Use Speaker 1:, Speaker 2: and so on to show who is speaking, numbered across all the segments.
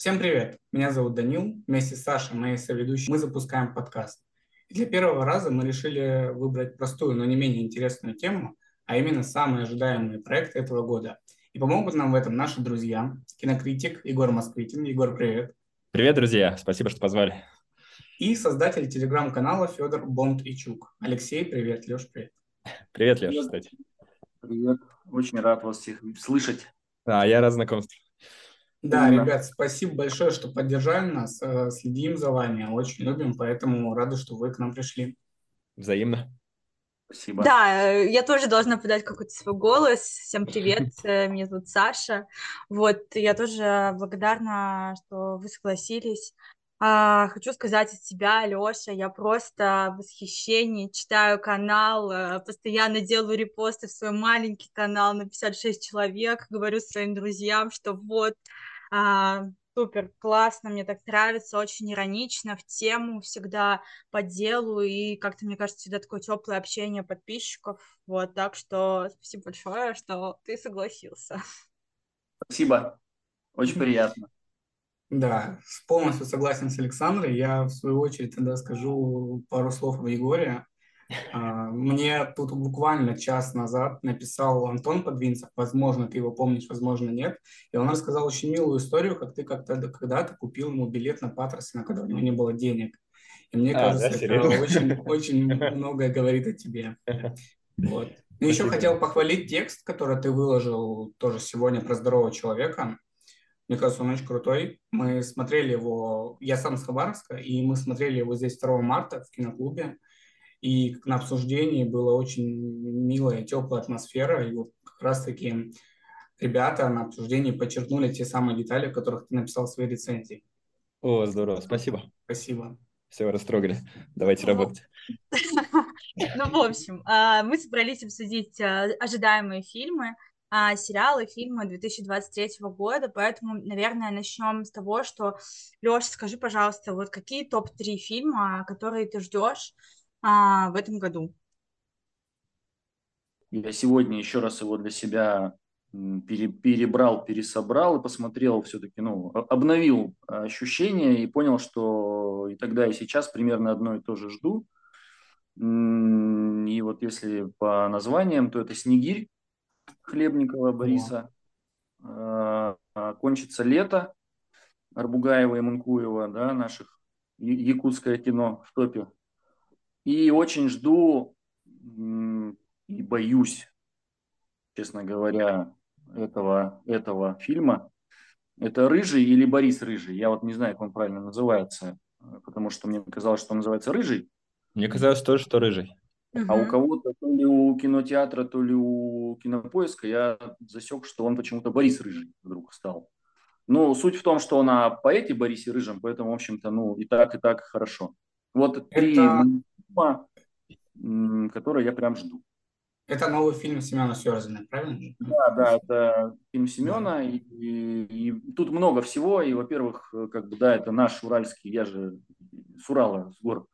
Speaker 1: Всем привет! Меня зовут Данил. Вместе с Сашей, моей соведущей, мы запускаем подкаст. И для первого раза мы решили выбрать простую, но не менее интересную тему, а именно самые ожидаемые проекты этого года. И помогут нам в этом наши друзья, кинокритик Егор Москвитин. Егор, привет!
Speaker 2: Привет, друзья! Спасибо, что позвали.
Speaker 1: И создатель телеграм-канала Федор Бонд Ичук. Алексей, привет. Леш, привет.
Speaker 2: Привет, Леш, кстати.
Speaker 3: Привет. Очень рад вас всех слышать.
Speaker 2: Да, я рад знакомству.
Speaker 1: Да, Именно. ребят, спасибо большое, что поддержали нас. Э, следим за вами, очень любим, поэтому рады, что вы к нам пришли.
Speaker 2: Взаимно.
Speaker 4: Спасибо. Да, э, я тоже должна подать какой-то свой голос. Всем привет, э, меня зовут Саша. Вот, я тоже благодарна, что вы согласились. А, хочу сказать от себя, Лёша, я просто в восхищении, читаю канал, постоянно делаю репосты в свой маленький канал на 56 человек, говорю своим друзьям, что вот, а, супер, классно, мне так нравится, очень иронично, в тему, всегда по делу, и как-то, мне кажется, всегда такое теплое общение подписчиков, вот, так что спасибо большое, что ты согласился.
Speaker 3: Спасибо, очень приятно.
Speaker 1: Да, полностью согласен с Александрой. Я, в свою очередь, тогда скажу пару слов о Егоре. А, мне тут буквально час назад написал Антон Подвинцев, возможно, ты его помнишь, возможно, нет, и он рассказал очень милую историю, как ты как-то когда-то купил ему билет на Патросина, когда у него не было денег. И мне а, кажется, да, это очень, очень многое говорит о тебе. Вот. Ну, еще хотел похвалить текст, который ты выложил тоже сегодня про здорового человека. Мне кажется, он очень крутой. Мы смотрели его, я сам с Хабаровска, и мы смотрели его здесь 2 марта в киноклубе. И на обсуждении была очень милая, теплая атмосфера. И вот как раз-таки ребята на обсуждении подчеркнули те самые детали, о которых ты написал в своей рецензии.
Speaker 2: О, здорово, спасибо.
Speaker 1: Спасибо.
Speaker 2: Все, растрогали. Давайте ну, работать.
Speaker 4: Ну, в общем, а, мы собрались обсудить а, ожидаемые фильмы, а, сериалы, фильмы 2023 года, поэтому, наверное, начнем с того, что, Леша, скажи, пожалуйста, вот какие топ-3 фильма, которые ты ждешь а, в этом году?
Speaker 3: Я сегодня еще раз его для себя пере, перебрал, пересобрал и посмотрел все-таки, ну, обновил ощущения и понял, что и тогда, и сейчас примерно одно и то же жду. И вот если по названиям, то это «Снегирь», Хлебникова Бориса. О. А, кончится лето. Арбугаева и Мункуева, да, наших якутское кино в топе. И очень жду и боюсь, честно говоря, этого, этого фильма. Это Рыжий или Борис Рыжий? Я вот не знаю, как он правильно называется, потому что мне казалось, что он называется Рыжий.
Speaker 2: Мне казалось тоже, что Рыжий.
Speaker 3: Угу. А у кого-то, то ли у кинотеатра, то ли у кинопоиска, я засек, что он почему-то Борис Рыжий вдруг стал. Ну, суть в том, что он о поэте Борисе Рыжем, поэтому, в общем-то, ну, и так, и так хорошо. Вот три Это... фильма, которые я прям жду.
Speaker 1: Это новый фильм Семена Сёрзина, правильно?
Speaker 3: Да, да, это фильм Семена, и, и, и тут много всего, и, во-первых, как бы, да, это наш уральский, я же с Урала, с гор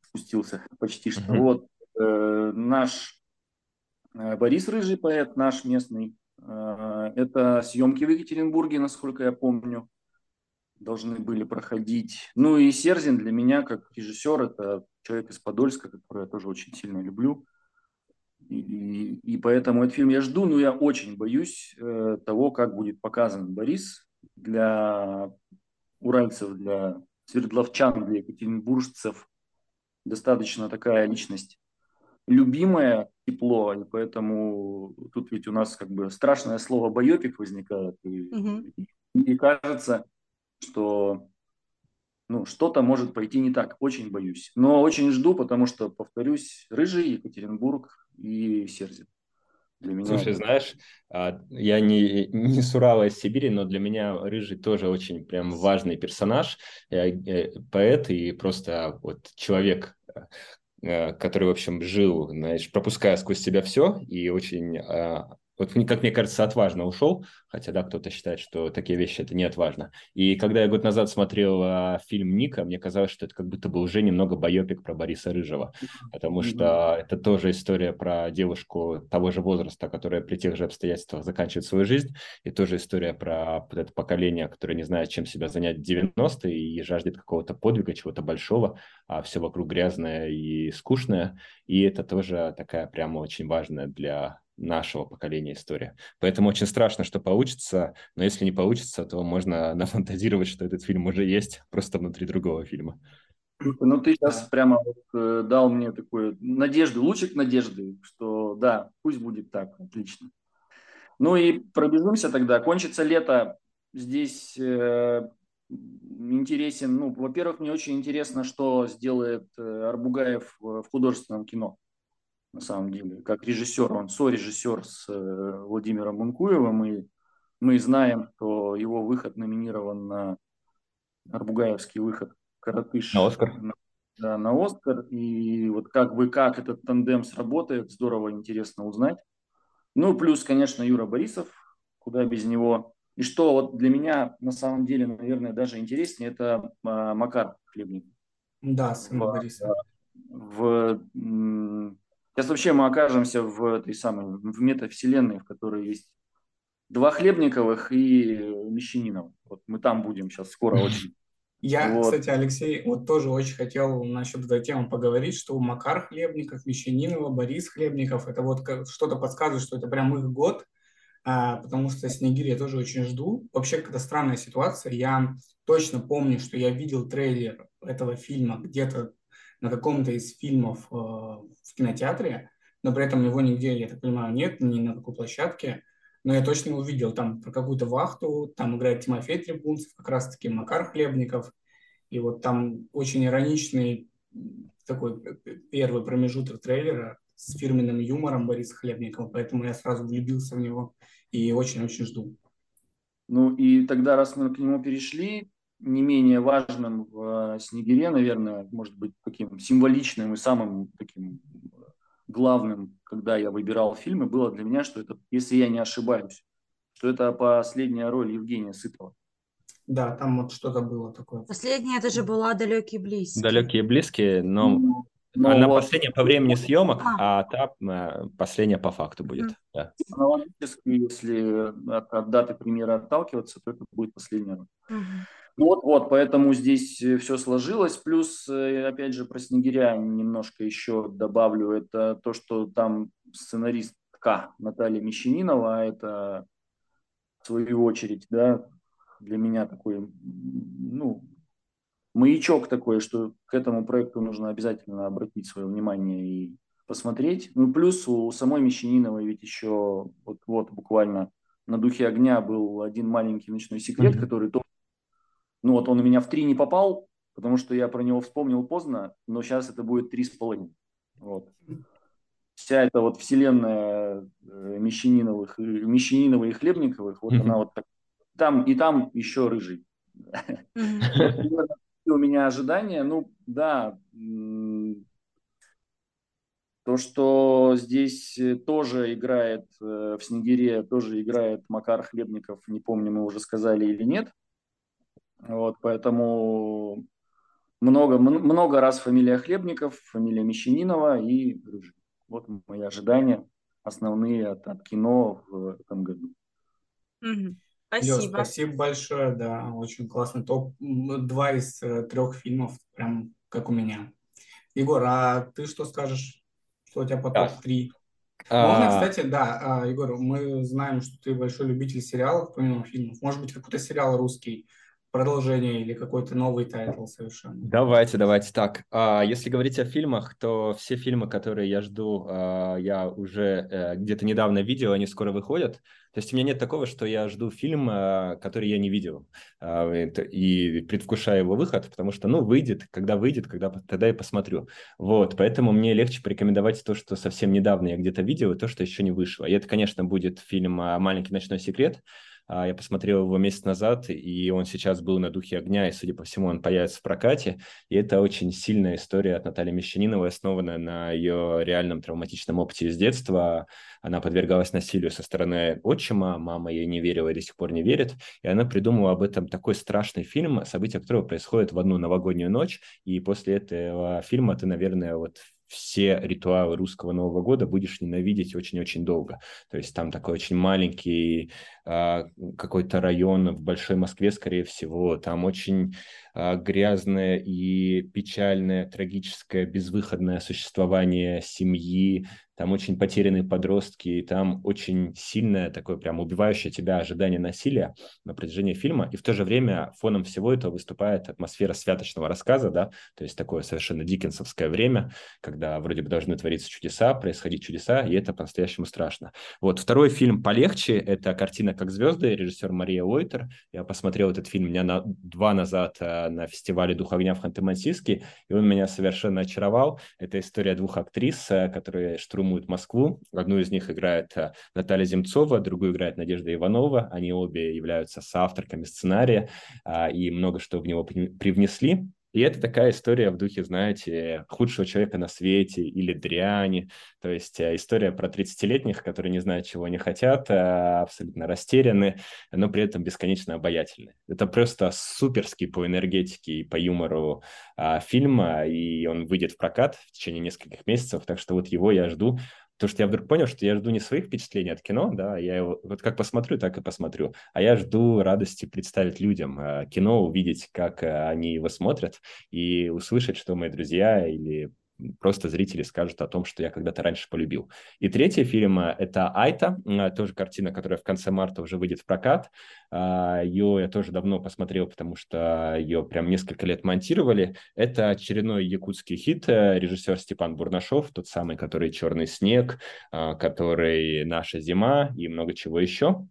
Speaker 3: спустился почти что. Uh-huh. Вот, Э, наш э, Борис Рыжий поэт, наш местный. Э, это съемки в Екатеринбурге, насколько я помню, должны были проходить. Ну и Серзин для меня, как режиссер, это человек из Подольска, который я тоже очень сильно люблю. И, и, и поэтому этот фильм я жду, но я очень боюсь э, того, как будет показан Борис для уральцев, для свердловчан, для екатеринбуржцев. Достаточно такая личность любимое тепло, и поэтому тут ведь у нас как бы страшное слово «байопик» возникает, и, угу. и кажется, что ну, что-то может пойти не так, очень боюсь. Но очень жду, потому что, повторюсь, Рыжий, Екатеринбург и Серзин.
Speaker 2: Для меня Слушай, это... знаешь, а, я не, не с Урала, а из Сибири, но для меня Рыжий тоже очень прям важный персонаж, э, э, поэт и просто вот человек, Э, который, в общем, жил, знаешь, пропуская сквозь себя все и очень э, вот как мне кажется, отважно ушел, хотя, да, кто-то считает, что такие вещи это не отважно. И когда я год назад смотрел а, фильм «Ника», мне казалось, что это как будто бы уже немного байопик про Бориса Рыжего, потому что это тоже история про девушку того же возраста, которая при тех же обстоятельствах заканчивает свою жизнь, и тоже история про вот это поколение, которое не знает, чем себя занять в 90-е и жаждет какого-то подвига, чего-то большого, а все вокруг грязное и скучное, и это тоже такая прямо очень важная для нашего поколения история. Поэтому очень страшно, что получится, но если не получится, то можно нафантазировать, что этот фильм уже есть, просто внутри другого фильма.
Speaker 3: Ну, ты сейчас прямо вот, э, дал мне такую надежду, лучик надежды, что да, пусть будет так, отлично. Ну и пробежимся тогда. Кончится лето. Здесь э, интересен, ну, во-первых, мне очень интересно, что сделает э, Арбугаев в художественном кино на самом деле, как режиссер. Он сорежиссер с э, Владимиром Мункуевым, и мы знаем, что его выход номинирован на Арбугаевский выход «Коротыш».
Speaker 2: На Оскар.
Speaker 3: На, да, на Оскар. И вот как бы как этот тандем сработает, здорово, интересно узнать. Ну, плюс, конечно, Юра Борисов, куда без него. И что вот для меня на самом деле, наверное, даже интереснее, это а, Макар Хлебник.
Speaker 1: Да, сын Бориса.
Speaker 3: В, Сейчас вообще мы окажемся в этой самой, в метавселенной, в которой есть два Хлебниковых и Мещанинов. Вот мы там будем сейчас скоро очень.
Speaker 1: Я, вот. кстати, Алексей, вот тоже очень хотел насчет этой темы поговорить, что Макар Хлебников, Мещанинова, Борис Хлебников, это вот что-то подсказывает, что это прям их год, а, потому что Снегирь я тоже очень жду. Вообще, какая-то странная ситуация. Я точно помню, что я видел трейлер этого фильма где-то на каком-то из фильмов э, в кинотеатре, но при этом его нигде, я так понимаю, нет, ни на какой площадке. Но я точно его видел там про какую-то вахту, там играет Тимофей Трибунцев, как раз-таки Макар Хлебников. И вот там очень ироничный такой первый промежуток трейлера с фирменным юмором Бориса Хлебникова, поэтому я сразу влюбился в него и очень-очень жду.
Speaker 3: Ну и тогда, раз мы к нему перешли, не менее важным в «Снегире», наверное, может быть, таким символичным и самым таким главным, когда я выбирал фильмы, было для меня, что это, если я не ошибаюсь, что это последняя роль Евгения Сытова.
Speaker 1: Да, там вот что-то было такое.
Speaker 4: Последняя это же была «Далекие близкие».
Speaker 2: «Далекие близкие», но ну, но Она вот... последняя по времени съемок, а, а та э, последняя по факту будет. Mm. Да.
Speaker 3: Аналогически, если от, от даты премьеры отталкиваться, то это будет последняя. Mm-hmm. Ну вот, вот, поэтому здесь э, все сложилось. Плюс, э, опять же, про Снегиря немножко еще добавлю. Это то, что там сценаристка Наталья Мещанинова, а это в свою очередь, да, для меня такой, ну, маячок такой, что к этому проекту нужно обязательно обратить свое внимание и посмотреть. Ну, плюс у самой Мещаниновой ведь еще вот, вот буквально на духе огня был один маленький ночной секрет, mm-hmm. который тоже ну вот он у меня в три не попал, потому что я про него вспомнил поздно, но сейчас это будет три с половиной. Вот. Вся эта вот вселенная э, Мещаниновых, Мещаниновых и Хлебниковых, вот mm-hmm. она вот так. Там и там еще рыжий. Mm-hmm. У меня ожидания, ну да, то, что здесь тоже играет э, в Снегире, тоже играет Макар Хлебников, не помню, мы уже сказали или нет, вот, поэтому много, много раз фамилия Хлебников, фамилия Мещанинова и Рыжий. Вот мои ожидания основные от, от кино в этом году.
Speaker 1: Спасибо. Леш, спасибо большое, да, очень классный топ. Два из э, трех фильмов, прям как у меня. Егор, а ты что скажешь? Что у тебя по топ-3? Можно, а... кстати, да, а, Егор, мы знаем, что ты большой любитель сериалов, помимо фильмов. Может быть, какой-то сериал русский, продолжение или какой-то новый title совершенно.
Speaker 2: Давайте, давайте так. А, если говорить о фильмах, то все фильмы, которые я жду, а, я уже а, где-то недавно видел, они скоро выходят. То есть у меня нет такого, что я жду фильм, а, который я не видел, а, и предвкушаю его выход, потому что, ну, выйдет, когда выйдет, когда тогда я посмотрю. Вот, поэтому мне легче порекомендовать то, что совсем недавно я где-то видел, и то, что еще не вышло. И это, конечно, будет фильм «Маленький ночной секрет», Я посмотрел его месяц назад, и он сейчас был на «Духе огня», и, судя по всему, он появится в прокате. И это очень сильная история от Натальи Мещаниновой, основанная на ее реальном травматичном опыте из детства. Она подвергалась насилию со стороны отчима, мама ей не верила и до сих пор не верит. И она придумала об этом такой страшный фильм, события которого происходят в одну новогоднюю ночь. И после этого фильма ты, наверное, вот все ритуалы русского Нового года будешь ненавидеть очень-очень долго. То есть там такой очень маленький э, какой-то район в Большой Москве, скорее всего, там очень э, грязное и печальное, трагическое, безвыходное существование семьи, там очень потерянные подростки, и там очень сильное такое прям убивающее тебя ожидание насилия на протяжении фильма, и в то же время фоном всего этого выступает атмосфера святочного рассказа, да, то есть такое совершенно диккенсовское время, когда вроде бы должны твориться чудеса, происходить чудеса, и это по-настоящему страшно. Вот второй фильм полегче, это картина «Как звезды», режиссер Мария Лойтер. Я посмотрел этот фильм дня на два назад э, на фестивале «Дух огня» в Ханты-Мансийске, и он меня совершенно очаровал. Это история двух актрис, э, которые штурмуют штурмуют Москву. Одну из них играет э, Наталья Земцова, другую играет Надежда Иванова. Они обе являются соавторками сценария а, и много что в него привнесли. И это такая история в духе, знаете, худшего человека на свете или дряни. То есть э, история про 30-летних, которые не знают, чего они хотят, э, абсолютно растеряны, но при этом бесконечно обаятельны. Это просто суперский по энергетике и по юмору а, фильма, и он выйдет в прокат в течение нескольких месяцев, так что вот его я жду Потому что я вдруг понял, что я жду не своих впечатлений от кино, да, я его вот как посмотрю, так и посмотрю, а я жду радости представить людям э, кино, увидеть, как э, они его смотрят, и услышать, что мои друзья или просто зрители скажут о том, что я когда-то раньше полюбил. И третий фильм э, – это «Айта», э, тоже картина, которая в конце марта уже выйдет в прокат. А, ее я тоже давно посмотрел, потому что ее прям несколько лет монтировали. Это очередной якутский хит, э, режиссер Степан Бурнашов, тот самый, который «Черный снег», который «Наша зима» и много чего еще.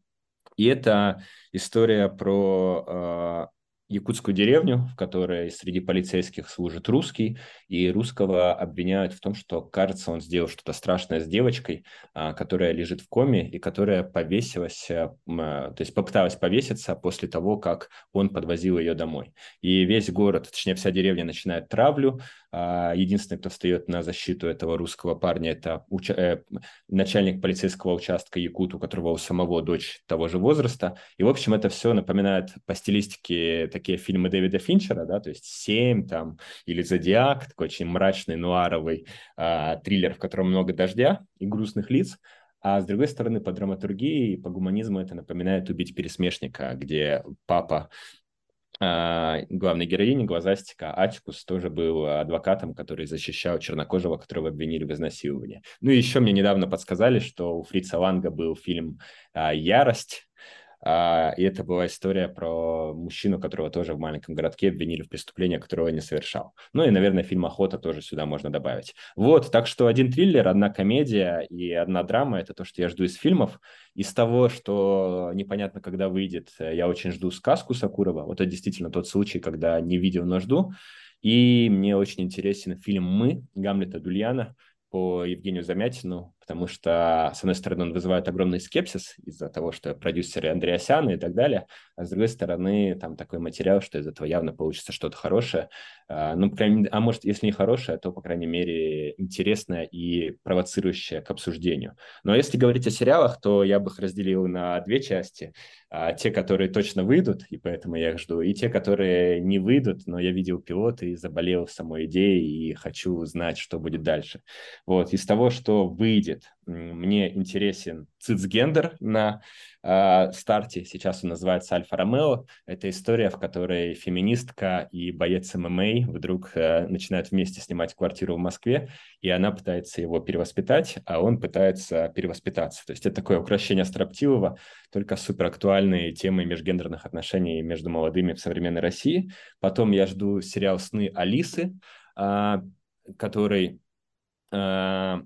Speaker 2: И это история про якутскую деревню, в которой среди полицейских служит русский, и русского обвиняют в том, что, кажется, он сделал что-то страшное с девочкой, а, которая лежит в коме и которая повесилась, э, а, то есть попыталась повеситься после того, как он подвозил ее домой. И весь город, точнее вся деревня начинает травлю, единственный, кто встает на защиту этого русского парня, это уча- э, начальник полицейского участка Якут, у которого у самого дочь того же возраста. И, в общем, это все напоминает по стилистике такие фильмы Дэвида Финчера, да, то есть «Семь» там, или «Зодиак», такой очень мрачный, нуаровый а, триллер, в котором много дождя и грустных лиц. А с другой стороны, по драматургии и по гуманизму это напоминает «Убить пересмешника», где папа а, главной героини глазастика Ачкус тоже был адвокатом, который защищал чернокожего, которого обвинили в изнасиловании. Ну и еще мне недавно подсказали, что у Фрица Ланга был фильм а, «Ярость», а, и это была история про мужчину, которого тоже в маленьком городке обвинили в преступлении, которого не совершал. Ну и, наверное, фильм «Охота» тоже сюда можно добавить. Вот, так что один триллер, одна комедия и одна драма – это то, что я жду из фильмов. Из того, что непонятно, когда выйдет, я очень жду сказку Сакурова. Вот это действительно тот случай, когда не видел, но жду. И мне очень интересен фильм «Мы» Гамлета Дульяна по Евгению Замятину, потому что, с одной стороны, он вызывает огромный скепсис из-за того, что продюсеры Андреасяна и так далее, а с другой стороны, там такой материал, что из этого явно получится что-то хорошее. А, ну, прям, а может, если не хорошее, то, по крайней мере, интересное и провоцирующее к обсуждению. Но если говорить о сериалах, то я бы их разделил на две части. А, те, которые точно выйдут, и поэтому я их жду, и те, которые не выйдут, но я видел пилоты и заболел самой идеей, и хочу знать, что будет дальше. Вот, из того, что выйдет, будет. Мне интересен цицгендер на э, старте. Сейчас он называется Альфа Ромео. Это история, в которой феминистка и боец ММА вдруг э, начинают вместе снимать квартиру в Москве, и она пытается его перевоспитать, а он пытается перевоспитаться. То есть это такое украшение строптивого, только супер актуальные темы межгендерных отношений между молодыми в современной России. Потом я жду сериал «Сны Алисы», э, который э,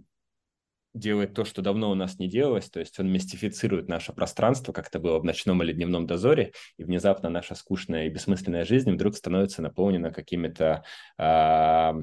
Speaker 2: делает то, что давно у нас не делалось, то есть он мистифицирует наше пространство, как это было в ночном или дневном дозоре, и внезапно наша скучная и бессмысленная жизнь вдруг становится наполнена какими-то э,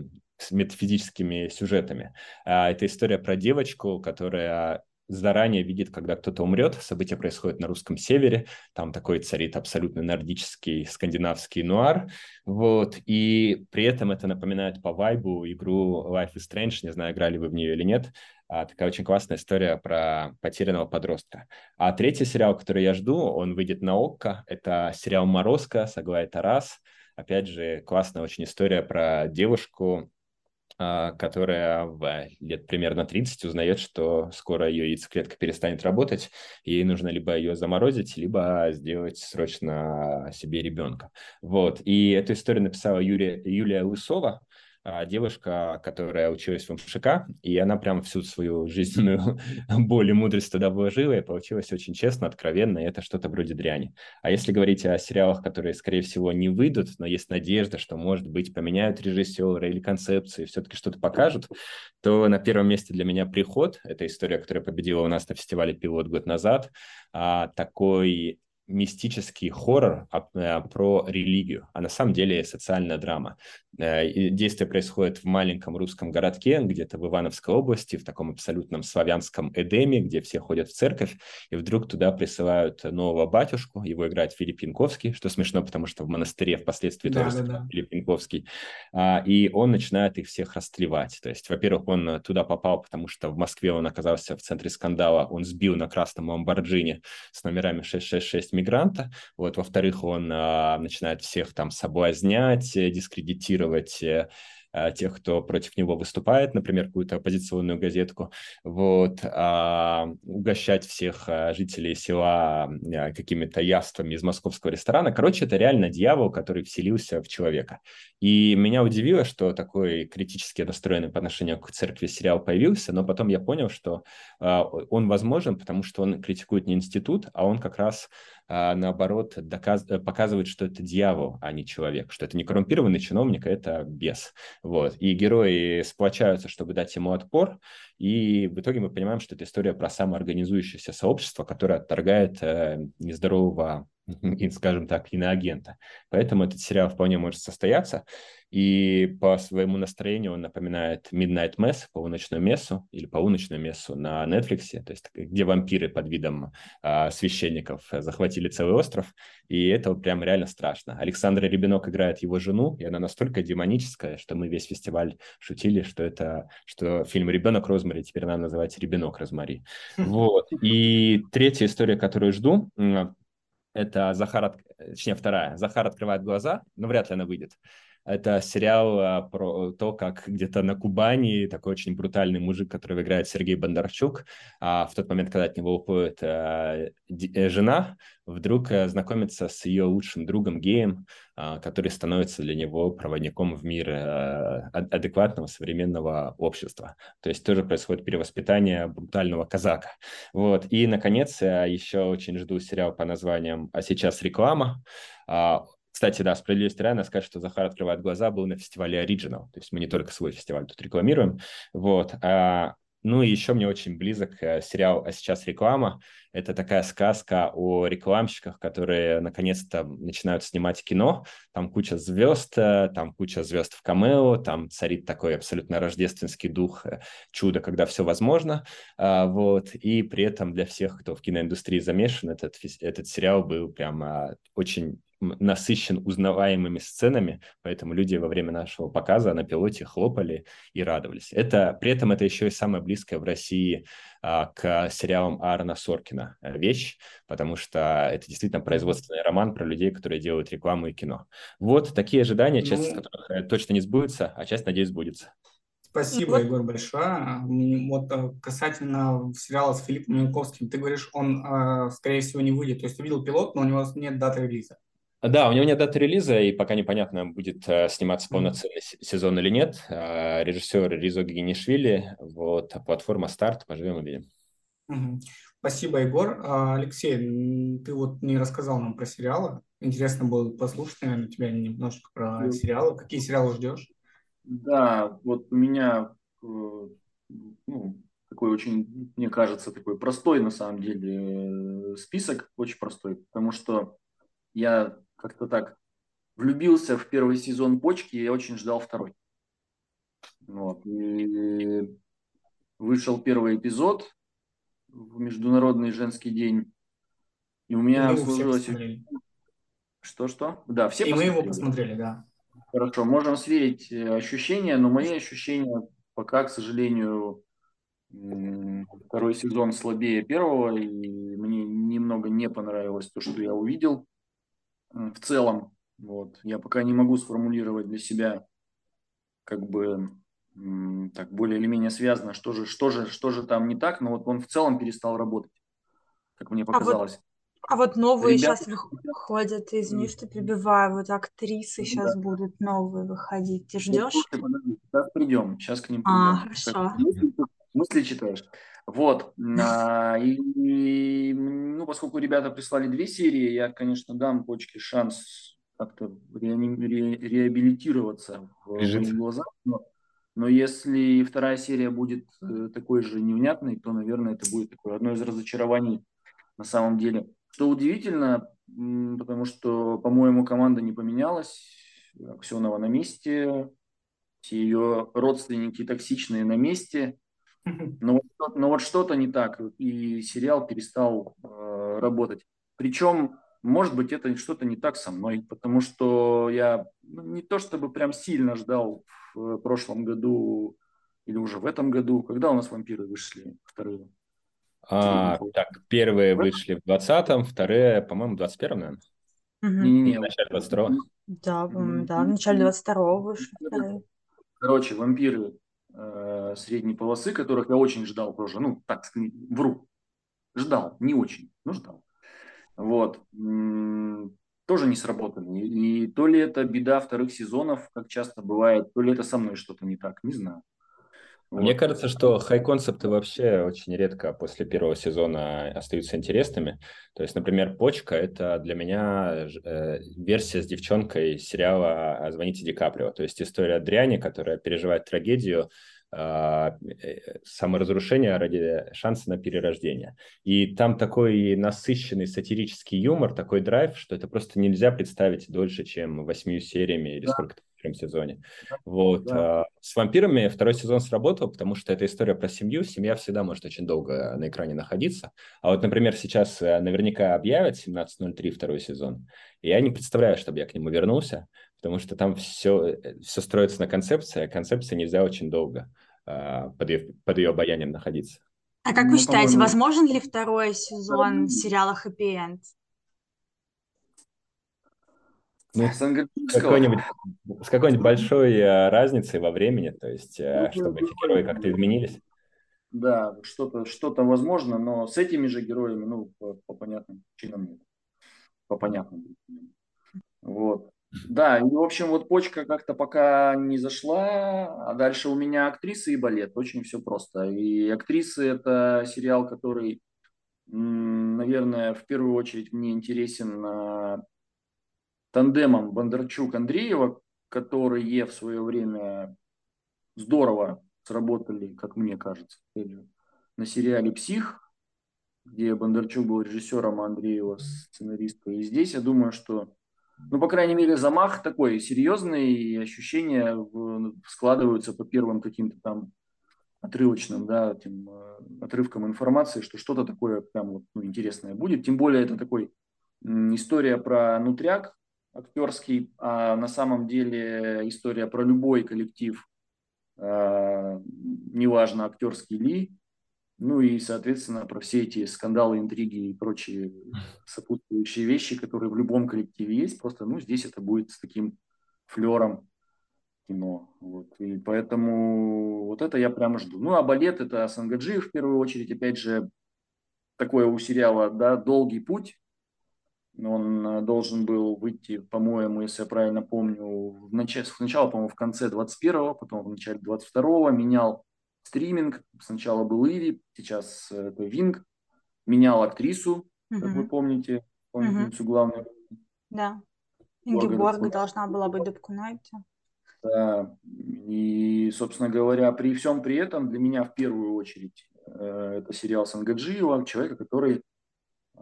Speaker 2: метафизическими сюжетами. Э, это история про девочку, которая заранее видит, когда кто-то умрет. События происходят на русском севере, там такой царит абсолютно нордический, скандинавский нуар, вот, и при этом это напоминает по вайбу игру Life is Strange, не знаю, играли вы в нее или нет, а, такая очень классная история про потерянного подростка. А третий сериал, который я жду, он выйдет на ОККО, это сериал «Морозко» с Аглай Тарас, опять же, классная очень история про девушку, а, которая в лет примерно 30 узнает, что скоро ее яйцеклетка перестанет работать, и ей нужно либо ее заморозить, либо сделать срочно себе ребенка. Вот. И эту историю написала Юрия, Юлия Лысова, а, девушка, которая училась в МШК, и она прям всю свою жизненную боль и мудрость туда вложила, и получилось очень честно, откровенно, и это что-то вроде дряни. А если говорить о сериалах, которые, скорее всего, не выйдут, но есть надежда, что, может быть, поменяют режиссера или концепции, все-таки что-то покажут, то на первом месте для меня «Приход» — это история, которая победила у нас на фестивале «Пилот» год назад, а, такой мистический хоррор а, а, про религию, а на самом деле социальная драма. Э, действие происходит в маленьком русском городке, где-то в Ивановской области, в таком абсолютном славянском Эдеме, где все ходят в церковь, и вдруг туда присылают нового батюшку, его играет Филипп Янковский, что смешно, потому что в монастыре впоследствии да, тоже да, да. Филипп Янковский, а, и он начинает их всех растлевать. То есть, во-первых, он туда попал, потому что в Москве он оказался в центре скандала, он сбил на красном ламборджини с номерами 666 мигранта, вот, во-вторых, он а, начинает всех там соблазнять, дискредитировать э, э, тех, кто против него выступает, например, какую-то оппозиционную газетку, вот, а, угощать всех э, жителей села какими-то яствами из московского ресторана. Короче, это реально дьявол, который вселился в человека. И меня удивило, что такой критически настроенный по отношению к церкви сериал появился, но потом я понял, что он возможен, потому что он критикует не институт, а он как раз наоборот доказ... Э, показывает, что это дьявол, а не человек, что это не коррумпированный чиновник, а это бес. Вот. И герои сплочаются, чтобы дать ему отпор, и в итоге мы понимаем, что это история про самоорганизующееся сообщество, которое отторгает э, нездорового скажем так, иноагента. Поэтому этот сериал вполне может состояться. И по своему настроению он напоминает Midnight Mass, полуночную мессу, или полуночную мессу на Netflix, то есть где вампиры под видом а, священников захватили целый остров, и это прям реально страшно. Александра Ребенок играет его жену, и она настолько демоническая, что мы весь фестиваль шутили, что это, что фильм «Ребенок Розмари» теперь надо называть «Ребенок Розмари». Вот. И третья история, которую жду, это Захар, точнее вторая, Захар открывает глаза, но вряд ли она выйдет. Это сериал а, про то, как где-то на Кубани такой очень брутальный мужик, который играет Сергей Бондарчук, а в тот момент, когда от него уходит а, э, жена, вдруг а, знакомится с ее лучшим другом геем, а, который становится для него проводником в мир а, адекватного современного общества. То есть тоже происходит перевоспитание брутального казака. Вот. И, наконец, еще очень жду сериал по названием «А сейчас реклама». Кстати, да, справедливости ради, надо сказать, что Захар открывает глаза, был на фестивале Original. То есть мы не только свой фестиваль тут рекламируем. Вот. А, ну и еще мне очень близок э, сериал «А сейчас реклама». Это такая сказка о рекламщиках, которые наконец-то начинают снимать кино. Там куча звезд, э, там куча звезд в камео, там царит такой абсолютно рождественский дух э, чуда, когда все возможно. А, вот. И при этом для всех, кто в киноиндустрии замешан, этот, этот сериал был прям очень насыщен узнаваемыми сценами, поэтому люди во время нашего показа на пилоте хлопали и радовались. Это, при этом это еще и самая близкая в России а, к сериалам Аарона Соркина вещь, потому что это действительно производственный роман про людей, которые делают рекламу и кино. Вот такие ожидания, часть ну, из которых э, точно не сбудется, а часть, надеюсь, сбудется.
Speaker 1: Спасибо, вот. Егор, большое. Вот э, касательно сериала с Филиппом Янковским, ты говоришь, он, э, скорее всего, не выйдет. То есть увидел пилот, но у него нет даты релиза.
Speaker 2: Да, у него нет даты релиза, и пока непонятно, будет э, сниматься полноценный сезон или нет. А, режиссер Ризо Гигинишвили, вот, платформа «Старт», поживем увидим.
Speaker 1: Спасибо, Егор. А, Алексей, ты вот не рассказал нам про сериалы. Интересно было послушать, наверное, тебя немножко про ну, сериалы. Какие сериалы ждешь?
Speaker 3: Да, вот у меня э, ну, такой очень, мне кажется, такой простой на самом деле э, список, очень простой, потому что я как-то так влюбился в первый сезон почки и очень ждал второй. Вот. И вышел первый эпизод, в Международный женский день. И у меня и сложилось... Что-что? Да,
Speaker 1: все И посмотрели. мы его посмотрели, да.
Speaker 3: Хорошо, можем сверить э, ощущения, но мои ощущения пока, к сожалению, второй сезон слабее первого, и мне немного не понравилось то, что я увидел в целом. Вот. Я пока не могу сформулировать для себя как бы так более или менее связано, что же, что же, что же там не так, но вот он в целом перестал работать, как мне показалось.
Speaker 4: А вот, а вот новые Ребята... сейчас выходят, извини, что перебиваю, вот актрисы сейчас да. будут новые выходить, ты ждешь?
Speaker 3: сейчас придем, сейчас к ним
Speaker 4: придем. А, хорошо.
Speaker 3: Мысли, мысли читаешь. Вот, а, и, ну, поскольку ребята прислали две серии, я, конечно, дам почке шанс как-то ре, ре, реабилитироваться в глазах, но но если вторая серия будет э, такой же невнятной, то, наверное, это будет такое одно из разочарований на самом деле. Что удивительно, потому что, по-моему, команда не поменялась. Аксенова на месте, все ее родственники токсичные на месте. Но, но вот что-то не так, и сериал перестал э, работать. Причем может быть, это что-то не так со мной, потому что я ну, не то чтобы прям сильно ждал в прошлом году или уже в этом году. Когда у нас вампиры вышли вторые?
Speaker 2: А, так, первые вышли в 20-м, вторые, по-моему, в 21-м, наверное. Не-не-не. В начале 22-го.
Speaker 4: Да, да, в начале 22-го вышли вторые.
Speaker 3: Короче, вампиры средней полосы, которых я очень ждал тоже, ну, так, вру, ждал, не очень, но ждал вот, тоже не сработали. И то ли это беда вторых сезонов, как часто бывает, то ли это со мной что-то не так, не знаю.
Speaker 2: Вот. Мне кажется, что хай-концепты вообще очень редко после первого сезона остаются интересными. То есть, например, «Почка» — это для меня э, версия с девчонкой сериала «Звоните Ди Каприо». То есть история Дряни, которая переживает трагедию, а, саморазрушения ради шанса на перерождение. И там такой насыщенный сатирический юмор, такой драйв, что это просто нельзя представить дольше, чем восьмью сериями или да. сколько-то в первом сезоне. Вот. Да. А, с вампирами второй сезон сработал, потому что это история про семью. Семья всегда может очень долго на экране находиться. А вот, например, сейчас э, наверняка объявят 17.03 второй сезон. И я не представляю, чтобы я к нему вернулся, потому что там все, э, все строится на концепции, а концепции нельзя очень долго под, ее, под ее обаянием находиться.
Speaker 4: А как вы ну, считаете, возможен ли второй сезон сериала «Хэппи Энд»?
Speaker 2: Ну, с какой-нибудь, с какой-нибудь большой э, разницей во времени, то есть, э, ну, чтобы эти герои как-то изменились.
Speaker 3: Да, что-то что возможно, но с этими же героями, ну, по, по понятным причинам нет. По понятным причинам. Вот. Да, и, в общем, вот почка как-то пока не зашла, а дальше у меня актрисы и балет. Очень все просто. И актрисы – это сериал, который, наверное, в первую очередь мне интересен а, тандемом Бондарчук-Андреева, которые в свое время здорово сработали, как мне кажется, на сериале «Псих», где Бондарчук был режиссером, а Андреева сценаристом. И здесь я думаю, что ну, по крайней мере, замах такой серьезный, и ощущения складываются по первым каким-то там отрывочным, да, этим, э, отрывкам информации, что что-то такое прям вот, ну, интересное будет. Тем более это такой история про нутряк актерский, а на самом деле история про любой коллектив, э, неважно, актерский ли, ну и, соответственно, про все эти скандалы, интриги и прочие сопутствующие вещи, которые в любом коллективе есть. Просто, ну, здесь это будет с таким флером кино. Вот. И поэтому вот это я прямо жду. Ну, а балет это Сангаджи в первую очередь. Опять же, такое у сериала, да, долгий путь. Он э, должен был выйти, по-моему, если я правильно помню, в начале, сначала, по-моему, в конце 21-го, потом в начале 22-го менял стриминг. Сначала был Иви, сейчас э, это Винг. Менял актрису, угу. как вы помните, помните угу. главную.
Speaker 4: Да. Ингеборг должна была быть Дубкунайте.
Speaker 3: Да. И, собственно говоря, при всем при этом для меня в первую очередь э, это сериал Сангаджиева, человека, который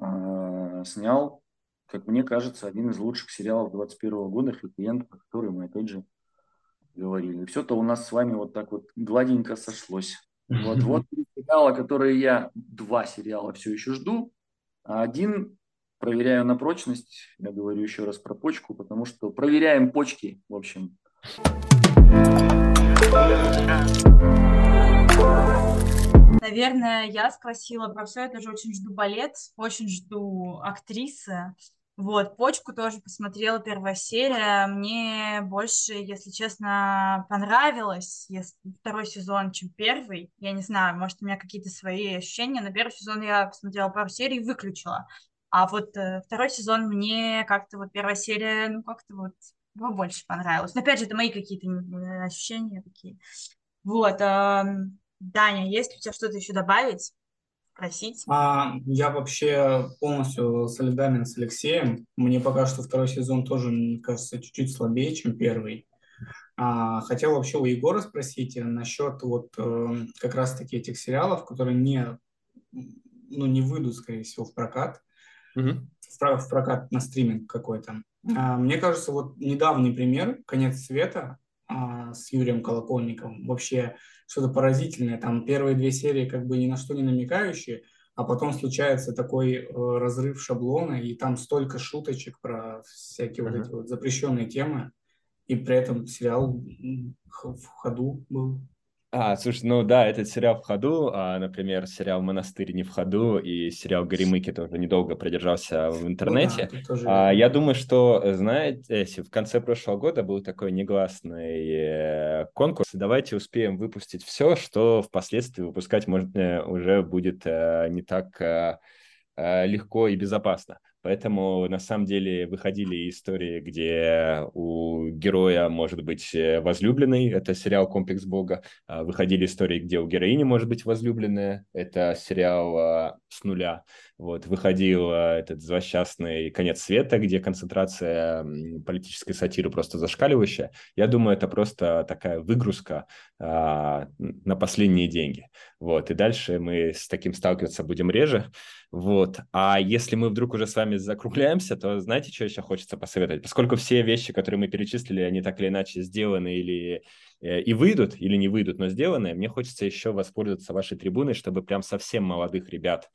Speaker 3: э, снял, как мне кажется, один из лучших сериалов 21 года «Хэппи про который мы, опять же, говорили. Все-то у нас с вами вот так вот гладенько сошлось. Вот, вот сериала, которые я, два сериала все еще жду, а один проверяю на прочность. Я говорю еще раз про почку, потому что проверяем почки, в общем.
Speaker 4: Наверное, я спросила про все. Я тоже очень жду балет, очень жду актрисы. Вот, почку тоже посмотрела первая серия. Мне больше, если честно, понравилось второй сезон, чем первый. Я не знаю, может, у меня какие-то свои ощущения. На первый сезон я посмотрела пару серий и выключила. А вот э, второй сезон мне как-то вот первая серия, ну, как-то вот больше понравилась. Но опять же, это мои какие-то э, ощущения такие. Вот. Э, Даня, есть ли у тебя что-то еще добавить? Спросить?
Speaker 1: А, я вообще полностью солидарен с Алексеем. Мне пока что второй сезон тоже, мне кажется, чуть-чуть слабее, чем первый. А, хотел вообще у Егора спросить насчет вот э, как раз-таки этих сериалов, которые не, ну, не выйдут, скорее всего, в прокат угу. в прокат на стриминг какой-то. А, мне кажется, вот недавний пример «Конец света» а, с Юрием Колокольниковым вообще что-то поразительное. Там первые две серии как бы ни на что не намекающие, а потом случается такой э, разрыв шаблона, и там столько шуточек про всякие uh-huh. вот эти вот запрещенные темы, и при этом сериал в ходу был.
Speaker 2: А, слушай, ну да, этот сериал в ходу, а, например, сериал «Монастырь» не в ходу, и сериал «Горемыки» тоже недолго продержался в интернете. Ну, да, тоже... а, я думаю, что, знаете, в конце прошлого года был такой негласный э, конкурс. Давайте успеем выпустить все, что впоследствии выпускать может, э, уже будет э, не так легко и безопасно. Поэтому на самом деле выходили истории, где у героя может быть э, возлюбленный, это сериал «Комплекс Бога». А выходили истории, где у героини может быть возлюбленная, это сериал а, «С нуля». Вот, выходил а, этот злосчастный «Конец света», где концентрация политической сатиры просто зашкаливающая. Я думаю, это просто такая выгрузка а, на последние деньги. Вот, и дальше мы с таким сталкиваться будем реже. Вот. А если мы вдруг уже с вами закругляемся, то знаете, что еще хочется посоветовать? Поскольку все вещи, которые мы перечислили, они так или иначе сделаны или и выйдут, или не выйдут, но сделаны, мне хочется еще воспользоваться вашей трибуной, чтобы прям совсем молодых ребят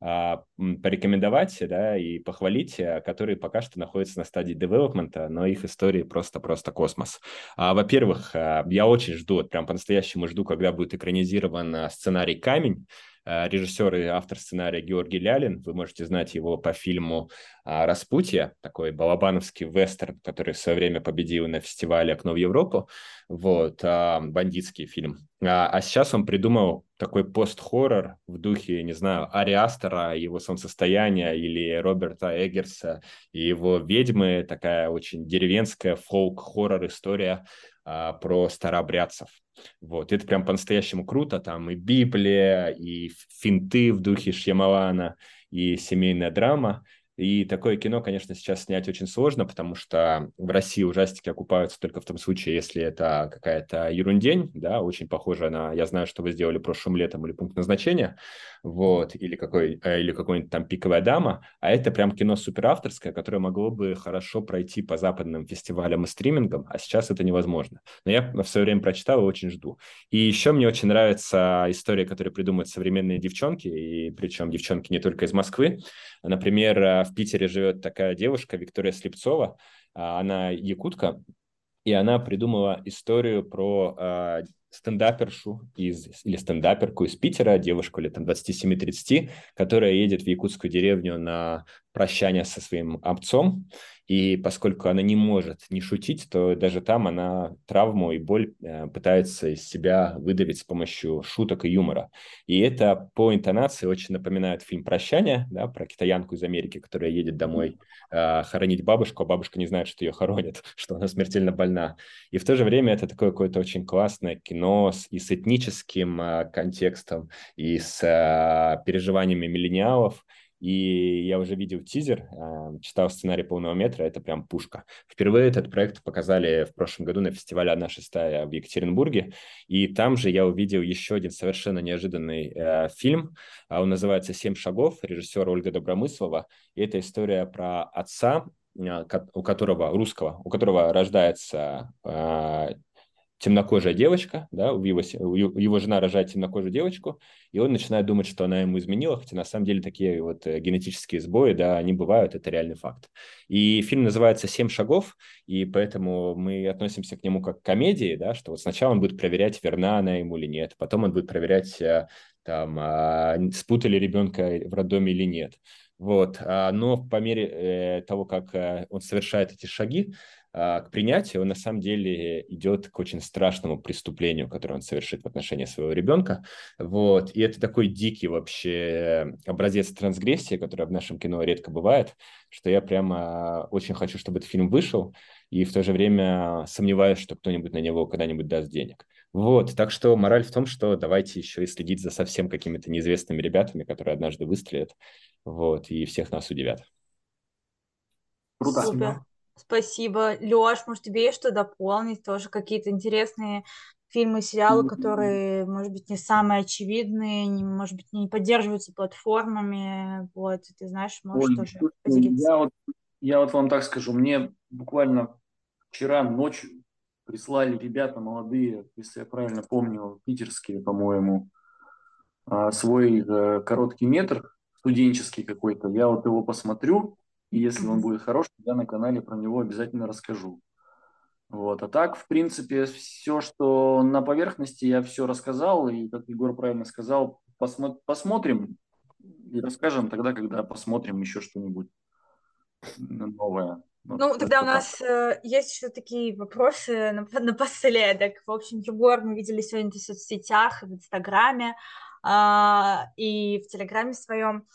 Speaker 2: а, порекомендовать да, и похвалить, э, которые пока что находятся на стадии девелопмента, но их истории просто-просто космос. А, во-первых, а, я очень жду, прям по-настоящему жду, когда будет экранизирован сценарий «Камень», Э, режиссер и автор сценария Георгий Лялин. Вы можете знать его по фильму а, «Распутье», такой балабановский вестерн, который в свое время победил на фестивале «Окно в Европу». Вот, а, бандитский фильм. А, а сейчас он придумал такой пост-хоррор в духе, не знаю, Ариастера, его солнцестояния или Роберта Эггерса и его «Ведьмы», такая очень деревенская фолк-хоррор история про старообрядцев. Вот, это прям по-настоящему круто, там и Библия, и финты в духе Шьямалана, и семейная драма, и такое кино, конечно, сейчас снять очень сложно, потому что в России ужастики окупаются только в том случае, если это какая-то ерундень, да, очень похожая на «Я знаю, что вы сделали прошлым летом» или «Пункт назначения», вот, или, какой, э, или какой-нибудь там «Пиковая дама», а это прям кино суперавторское, которое могло бы хорошо пройти по западным фестивалям и стримингам, а сейчас это невозможно. Но я в свое время прочитал и очень жду. И еще мне очень нравится история, которую придумывают современные девчонки, и причем девчонки не только из Москвы. Например, в Питере живет такая девушка Виктория Слепцова, а, она якутка, и она придумала историю про э, стендапершу из, или стендаперку из Питера, девушку лет там 27-30, которая едет в якутскую деревню на прощание со своим отцом, и поскольку она не может не шутить, то даже там она травму и боль э, пытается из себя выдавить с помощью шуток и юмора. И это по интонации очень напоминает фильм «Прощание», да, про китаянку из Америки, которая едет домой э, хоронить бабушку, а бабушка не знает, что ее хоронят, что она смертельно больна. И в то же время это такое какое-то очень классное кино с, и с этническим э, контекстом, и с э, переживаниями миллениалов, и я уже видел тизер, а, читал сценарий полного метра, это прям пушка. Впервые этот проект показали в прошлом году на фестивале «Одна шестая» в Екатеринбурге, и там же я увидел еще один совершенно неожиданный э, фильм, а, он называется «Семь шагов», режиссера Ольга Добромыслова, и это история про отца, а, у которого, русского, у которого рождается темнокожая девочка, да, его, его жена рожает темнокожую девочку, и он начинает думать, что она ему изменила, хотя на самом деле такие вот э, генетические сбои, да, они бывают, это реальный факт. И фильм называется «Семь шагов», и поэтому мы относимся к нему как к комедии, да, что вот сначала он будет проверять, верна она ему или нет, потом он будет проверять, э, там, а, спутали ребенка в роддоме или нет. Вот. А, но по мере э, того, как он совершает эти шаги, к принятию, он на самом деле идет к очень страшному преступлению, которое он совершит в отношении своего ребенка. Вот. И это такой дикий вообще образец трансгрессии, который в нашем кино редко бывает, что я прямо очень хочу, чтобы этот фильм вышел, и в то же время сомневаюсь, что кто-нибудь на него когда-нибудь даст денег. Вот, так что мораль в том, что давайте еще и следить за совсем какими-то неизвестными ребятами, которые однажды выстрелят, вот, и всех нас удивят.
Speaker 4: Круто. Супер. Спасибо. Лёш, может, тебе есть что дополнить? Тоже какие-то интересные фильмы, сериалы, которые, может быть, не самые очевидные, не, может быть, не поддерживаются платформами. Вот, ты знаешь, можешь Ой, тоже поделиться.
Speaker 3: Я вот, я вот вам так скажу, мне буквально вчера ночью прислали ребята молодые, если я правильно помню, питерские, по-моему, а, свой э, короткий метр, студенческий какой-то. Я вот его посмотрю, и если он будет хороший, я на канале про него обязательно расскажу. Вот. А так, в принципе, все, что на поверхности, я все рассказал. И, как Егор правильно сказал, посмо- посмотрим и расскажем тогда, когда посмотрим еще что-нибудь новое.
Speaker 4: Вот ну, тогда у нас э, есть еще такие вопросы на, напоследок. В общем, Егор, мы видели сегодня в соцсетях, в Инстаграме. А, и в Телеграме своем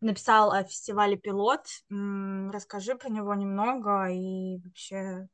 Speaker 4: написал о фестивале «Пилот». Расскажи про него немного и вообще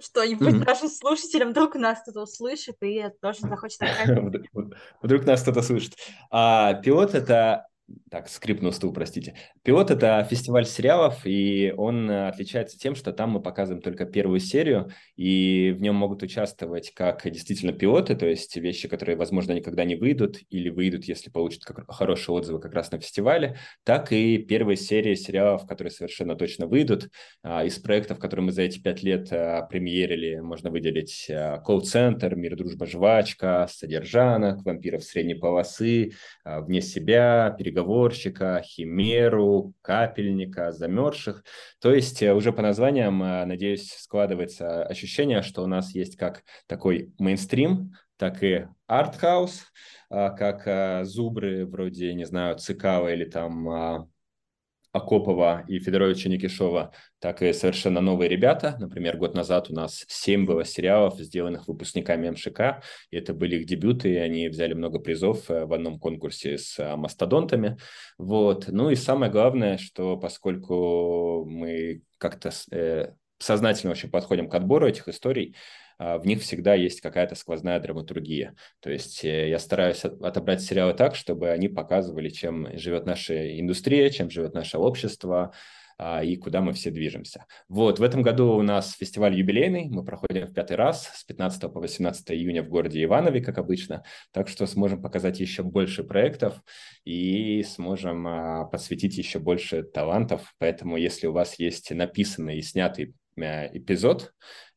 Speaker 4: что-нибудь mm-hmm. нашим слушателям, вдруг нас кто-то услышит и тоже захочет
Speaker 2: Вдруг нас кто-то слышит. А, пилот — это так, скрипнул стул, простите. «Пилот» — это фестиваль сериалов, и он э, отличается тем, что там мы показываем только первую серию, и в нем могут участвовать как действительно пилоты, то есть вещи, которые, возможно, никогда не выйдут, или выйдут, если получат как хорошие отзывы как раз на фестивале, так и первые серии сериалов, которые совершенно точно выйдут. А, из проектов, которые мы за эти пять лет а, премьерили, можно выделить а, «Колл-центр», «Мир, дружба, жвачка», «Содержанок», «Вампиров средней полосы», «Вне себя», «Переговоры переговорщика, химеру, капельника, замерзших. То есть э, уже по названиям, э, надеюсь, складывается ощущение, что у нас есть как такой мейнстрим, так и артхаус, э, как зубры вроде, не знаю, Цикава или там Акопова и Федоровича Никишова, так и совершенно новые ребята. Например, год назад у нас семь было сериалов, сделанных выпускниками МШК, и это были их дебюты, и они взяли много призов э, в одном конкурсе с э, мастодонтами. Вот. Ну и самое главное, что поскольку мы как-то э, сознательно вообще подходим к отбору этих историй, в них всегда есть какая-то сквозная драматургия. То есть э, я стараюсь отобрать сериалы так, чтобы они показывали, чем живет наша индустрия, чем живет наше общество, а, и куда мы все движемся. Вот, в этом году у нас фестиваль юбилейный, мы проходим в пятый раз с 15 по 18 июня в городе Иванове, как обычно, так что сможем показать еще больше проектов и сможем а, подсветить еще больше талантов, поэтому если у вас есть написанный и снятый э, эпизод,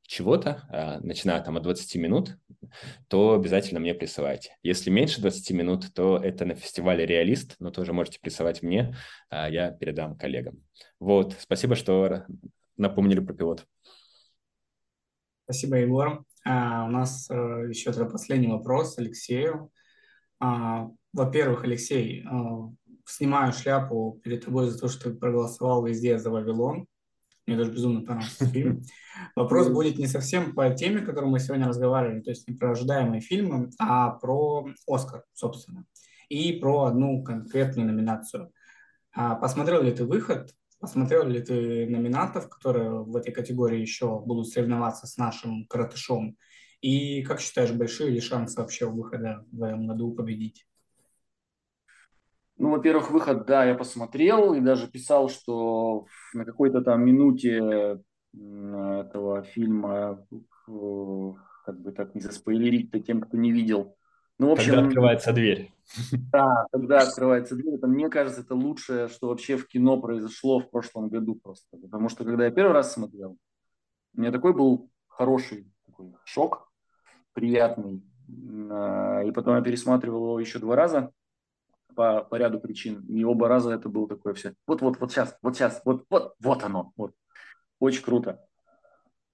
Speaker 2: чего-то, а, начиная там от 20 минут, то обязательно мне присылайте. Если меньше 20 минут, то это на фестивале «Реалист», но тоже можете присылать мне, а я передам коллегам. Вот, спасибо, что напомнили про пилот.
Speaker 1: Спасибо, Егор. А, у нас а, еще тогда последний вопрос Алексею. Во-первых, Алексей, а, снимаю шляпу перед тобой за то, что ты проголосовал везде за «Вавилон». Мне даже безумно понравился фильм. Вопрос будет не совсем по теме, о которой мы сегодня разговаривали, то есть не про ожидаемые фильмы, а про Оскар, собственно, и про одну конкретную номинацию. А посмотрел ли ты выход? Посмотрел ли ты номинантов, которые в этой категории еще будут соревноваться с нашим коротышом? И как считаешь, большие ли шансы вообще выхода в этом году победить?
Speaker 3: Ну, во-первых, выход, да, я посмотрел и даже писал, что на какой-то там минуте этого фильма, как бы так не заспойлерить-то тем, кто не видел.
Speaker 2: Ну, в общем, когда открывается дверь.
Speaker 3: Да, когда открывается дверь, это, мне кажется, это лучшее, что вообще в кино произошло в прошлом году просто. Потому что, когда я первый раз смотрел, у меня такой был хороший такой шок. приятный. А, и потом я пересматривал его еще два раза по, по ряду причин. И оба раза это было такое все. Вот-вот, вот сейчас, вот сейчас, вот, вот, вот оно. Вот. Очень круто.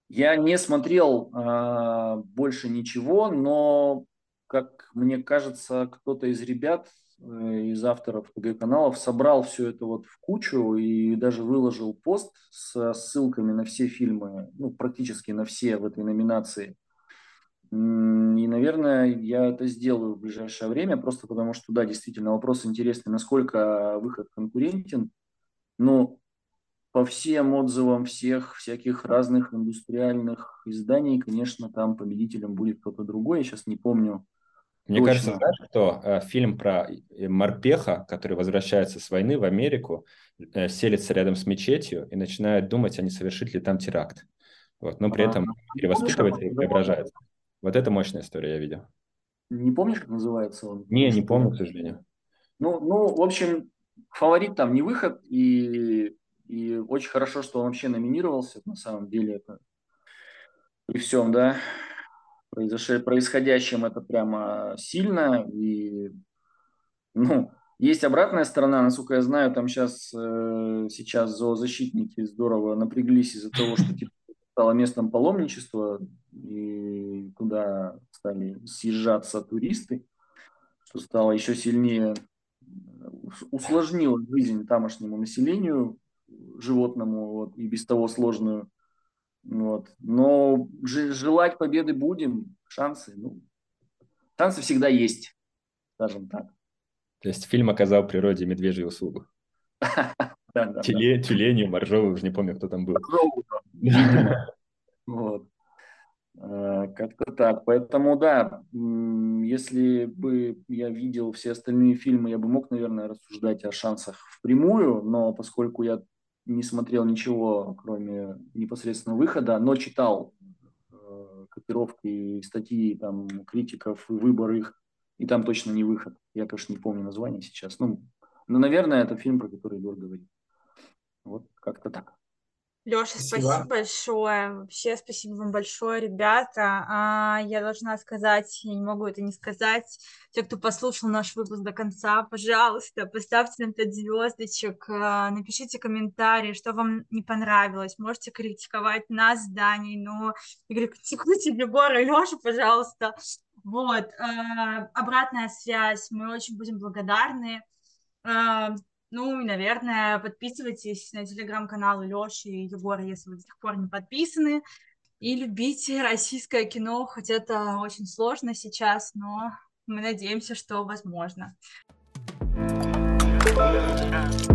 Speaker 3: Я не смотрел э, больше ничего, но, как мне кажется, кто-то из ребят, э, из авторов ТГ-каналов собрал все это вот в кучу и даже выложил пост со ссылками на все фильмы, ну, практически на все в этой номинации. И, наверное, я это сделаю в ближайшее время, просто потому что, да, действительно, вопрос интересный, насколько выход конкурентен. Но по всем отзывам всех всяких разных индустриальных изданий, конечно, там победителем будет кто-то другой. Я сейчас не помню.
Speaker 2: Мне точно. кажется, знаешь, что э, фильм про э, морпеха, который возвращается с войны в Америку, э, селится рядом с мечетью и начинает думать, а не совершит ли там теракт. Вот, но при а, этом перевоспитывается и преображается. Вот это мощная история, я видел.
Speaker 3: Не помнишь, как называется он?
Speaker 2: Не, не помню, к сожалению.
Speaker 3: Ну, ну, в общем, фаворит там не выход, и и очень хорошо, что он вообще номинировался, на самом деле, это при всем, да, произош... происходящем это прямо сильно. И, ну, есть обратная сторона, насколько я знаю, там сейчас, э, сейчас зоозащитники здорово напряглись из-за того, что типа, стало местом паломничества, и туда стали съезжаться туристы, что стало еще сильнее усложнило жизнь тамошнему населению, животному, вот, и без того сложную. Вот. Но желать победы будем, шансы, ну, шансы всегда есть, скажем так.
Speaker 2: То есть фильм оказал природе медвежью услугу. Тюленю, моржовую, уже не помню, кто там был.
Speaker 3: Вот. Э, как-то так. Поэтому, да, если бы я видел все остальные фильмы, я бы мог, наверное, рассуждать о шансах впрямую, но поскольку я не смотрел ничего, кроме непосредственно выхода, но читал э, копировки статьи там, критиков и выбор их, и там точно не выход. Я, конечно, не помню название сейчас. Ну, но, наверное, это фильм, про который Егор говорит. Вот как-то так.
Speaker 4: Леша, спасибо. спасибо большое. Вообще, спасибо вам большое, ребята. А, я должна сказать, я не могу это не сказать. Те, кто послушал наш выпуск до конца, пожалуйста, поставьте нам 5 звездочек, а, напишите комментарии, что вам не понравилось. Можете критиковать нас, Дани, но и критикуйте Егора и Лешу, пожалуйста. Вот. А, обратная связь. Мы очень будем благодарны. Ну наверное, подписывайтесь на телеграм-канал Леши и Егора, если вы до сих пор не подписаны. И любите российское кино, хоть это очень сложно сейчас, но мы надеемся, что возможно. thank